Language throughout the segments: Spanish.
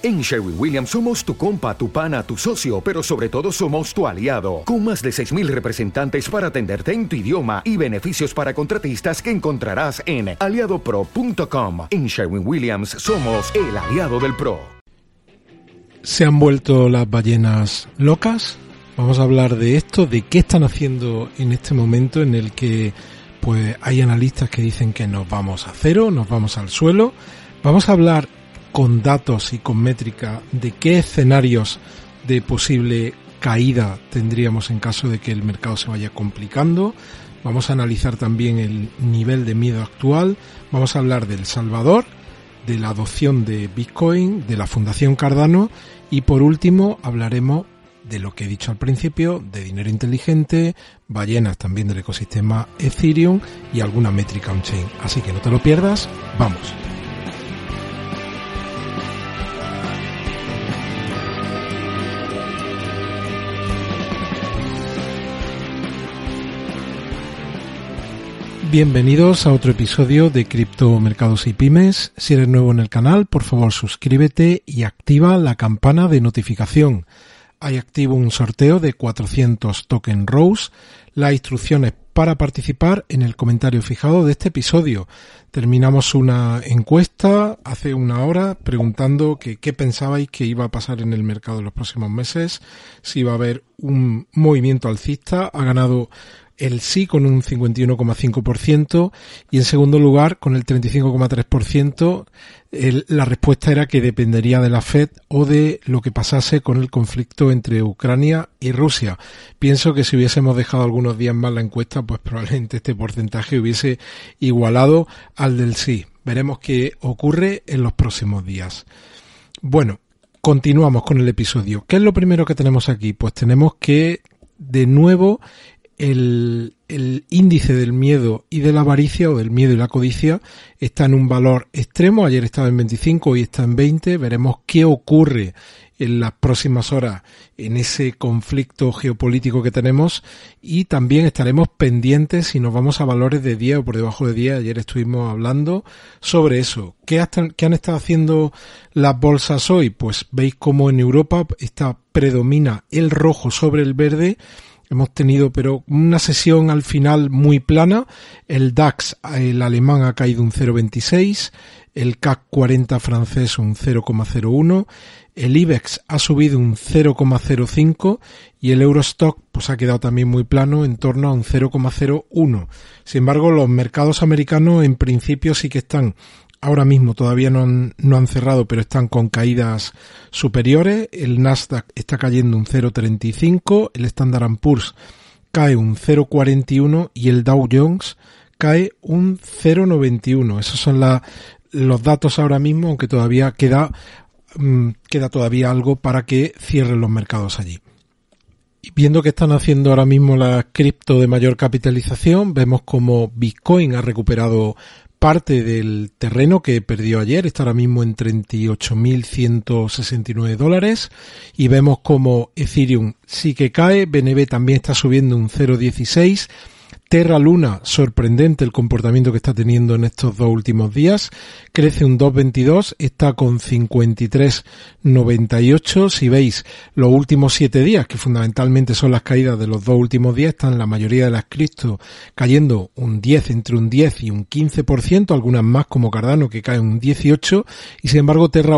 En Sherwin Williams somos tu compa, tu pana, tu socio, pero sobre todo somos tu aliado, con más de 6.000 representantes para atenderte en tu idioma y beneficios para contratistas que encontrarás en aliadopro.com. En Sherwin Williams somos el aliado del PRO. ¿Se han vuelto las ballenas locas? Vamos a hablar de esto, de qué están haciendo en este momento en el que pues hay analistas que dicen que nos vamos a cero, nos vamos al suelo. Vamos a hablar con datos y con métrica de qué escenarios de posible caída tendríamos en caso de que el mercado se vaya complicando. Vamos a analizar también el nivel de miedo actual. Vamos a hablar del Salvador, de la adopción de Bitcoin, de la Fundación Cardano y por último hablaremos de lo que he dicho al principio, de dinero inteligente, ballenas también del ecosistema Ethereum y alguna métrica on-chain. Así que no te lo pierdas, vamos. Bienvenidos a otro episodio de Cripto Mercados y Pymes. Si eres nuevo en el canal, por favor suscríbete y activa la campana de notificación. Hay activo un sorteo de 400 token Rose. Las instrucciones para participar en el comentario fijado de este episodio. Terminamos una encuesta hace una hora preguntando que qué pensabais que iba a pasar en el mercado en los próximos meses, si iba a haber un movimiento alcista. Ha ganado el sí con un 51,5% y en segundo lugar con el 35,3% la respuesta era que dependería de la Fed o de lo que pasase con el conflicto entre Ucrania y Rusia. Pienso que si hubiésemos dejado algunos días más la encuesta, pues probablemente este porcentaje hubiese igualado al del sí. Veremos qué ocurre en los próximos días. Bueno, continuamos con el episodio. ¿Qué es lo primero que tenemos aquí? Pues tenemos que de nuevo el, índice del miedo y de la avaricia o del miedo y la codicia está en un valor extremo. Ayer estaba en 25, hoy está en 20. Veremos qué ocurre en las próximas horas en ese conflicto geopolítico que tenemos y también estaremos pendientes si nos vamos a valores de 10 o por debajo de 10. Ayer estuvimos hablando sobre eso. ¿Qué, qué han estado haciendo las bolsas hoy? Pues veis como en Europa está, predomina el rojo sobre el verde Hemos tenido, pero una sesión al final muy plana. El DAX, el alemán, ha caído un 0,26. El CAC 40 francés un 0,01. El IBEX ha subido un 0,05 y el Eurostock pues ha quedado también muy plano en torno a un 0,01. Sin embargo, los mercados americanos en principio sí que están ahora mismo todavía no han, no han cerrado, pero están con caídas superiores. El Nasdaq está cayendo un 0,35, el Standard Poor's cae un 0,41 y el Dow Jones cae un 0,91. Esos son los datos ahora mismo, aunque todavía queda, mm, queda todavía algo para que cierren los mercados allí. Viendo que están haciendo ahora mismo la cripto de mayor capitalización, vemos como Bitcoin ha recuperado parte del terreno que perdió ayer, está ahora mismo en 38.169 dólares y vemos como Ethereum sí que cae, BNB también está subiendo un 0.16 Terra Luna, sorprendente el comportamiento que está teniendo en estos dos últimos días. Crece un 2.22, está con 53.98. Si veis los últimos siete días, que fundamentalmente son las caídas de los dos últimos días, están la mayoría de las cripto cayendo un 10, entre un 10 y un 15%, algunas más como Cardano que cae un 18, y sin embargo Terra,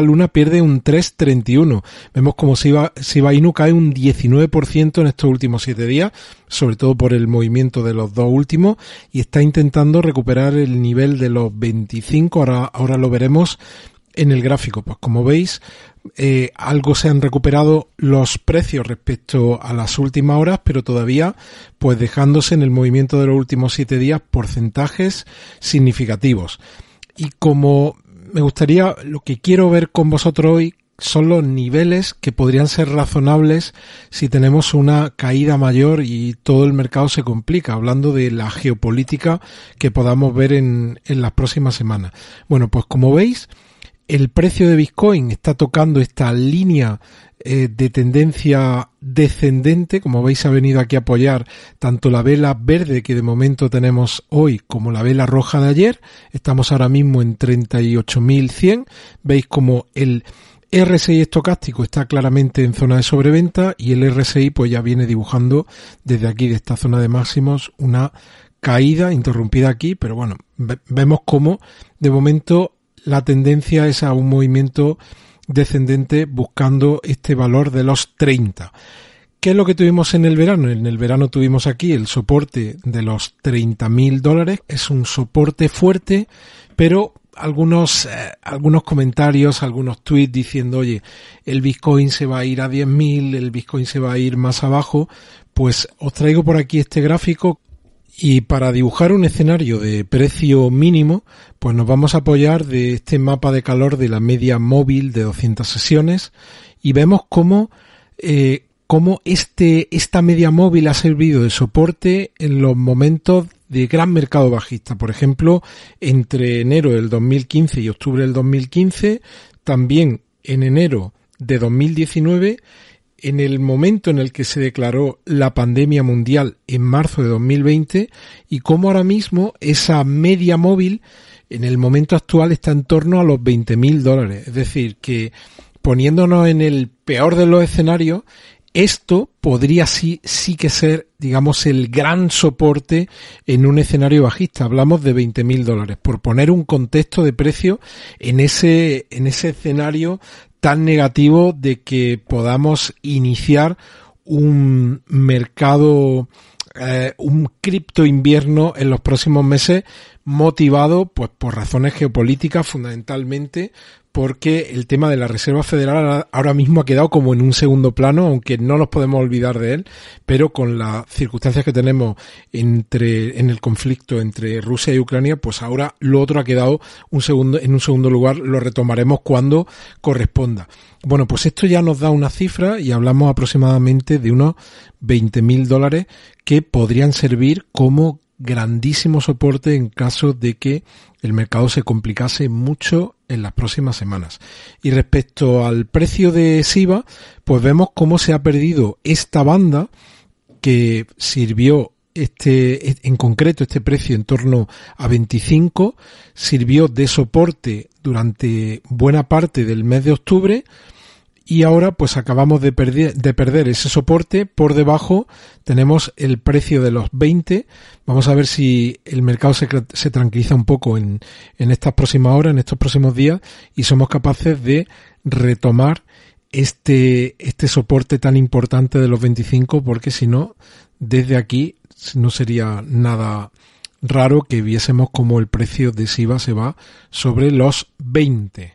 Luna pierde un 3.31. Vemos como Shiba Inu cae un 19% en estos últimos siete días, sobre todo por el movimiento de los dos últimos y está intentando recuperar el nivel de los 25, ahora, ahora lo veremos en el gráfico. Pues como veis, eh, algo se han recuperado los precios respecto a las últimas horas, pero todavía pues dejándose en el movimiento de los últimos siete días porcentajes significativos. Y como me gustaría, lo que quiero ver con vosotros hoy, son los niveles que podrían ser razonables si tenemos una caída mayor y todo el mercado se complica, hablando de la geopolítica que podamos ver en, las próximas semanas. Bueno, pues como veis, el precio de Bitcoin está tocando esta línea eh, de tendencia descendente, como veis ha venido aquí a apoyar tanto la vela verde que de momento tenemos hoy como la vela roja de ayer. Estamos ahora mismo en 38.100. Veis como el RSI estocástico está claramente en zona de sobreventa y el RSI pues ya viene dibujando desde aquí de esta zona de máximos una caída interrumpida aquí, pero bueno, vemos cómo de momento la tendencia es a un movimiento descendente buscando este valor de los 30. ¿Qué es lo que tuvimos en el verano? En el verano tuvimos aquí el soporte de los 30 mil dólares. Es un soporte fuerte, pero algunos, eh, algunos comentarios, algunos tweets diciendo, oye, el Bitcoin se va a ir a 10.000, el Bitcoin se va a ir más abajo, pues os traigo por aquí este gráfico y para dibujar un escenario de precio mínimo, pues nos vamos a apoyar de este mapa de calor de la media móvil de 200 sesiones y vemos cómo, eh, cómo este, esta media móvil ha servido de soporte en los momentos de gran mercado bajista. Por ejemplo, entre enero del 2015 y octubre del 2015, también en enero de 2019 en el momento en el que se declaró la pandemia mundial en marzo de 2020 y cómo ahora mismo esa media móvil en el momento actual está en torno a los 20 mil dólares. Es decir, que poniéndonos en el peor de los escenarios, esto podría sí, sí que ser, digamos, el gran soporte en un escenario bajista. Hablamos de 20 mil dólares. Por poner un contexto de precio en ese, en ese escenario tan negativo de que podamos iniciar un mercado, eh, un cripto invierno en los próximos meses motivado pues por razones geopolíticas fundamentalmente porque el tema de la Reserva Federal ahora mismo ha quedado como en un segundo plano, aunque no nos podemos olvidar de él, pero con las circunstancias que tenemos entre, en el conflicto entre Rusia y Ucrania, pues ahora lo otro ha quedado un segundo, en un segundo lugar, lo retomaremos cuando corresponda. Bueno, pues esto ya nos da una cifra y hablamos aproximadamente de unos 20 mil dólares que podrían servir como grandísimo soporte en caso de que el mercado se complicase mucho en las próximas semanas. Y respecto al precio de SIVA, pues vemos cómo se ha perdido esta banda que sirvió este, en concreto este precio en torno a 25, sirvió de soporte durante buena parte del mes de octubre, y ahora pues acabamos de perder, de perder ese soporte. Por debajo tenemos el precio de los 20. Vamos a ver si el mercado se, tranquiliza un poco en, en estas próximas horas, en estos próximos días y somos capaces de retomar este, este soporte tan importante de los 25 porque si no, desde aquí no sería nada raro que viésemos como el precio de SIVA se va sobre los 20.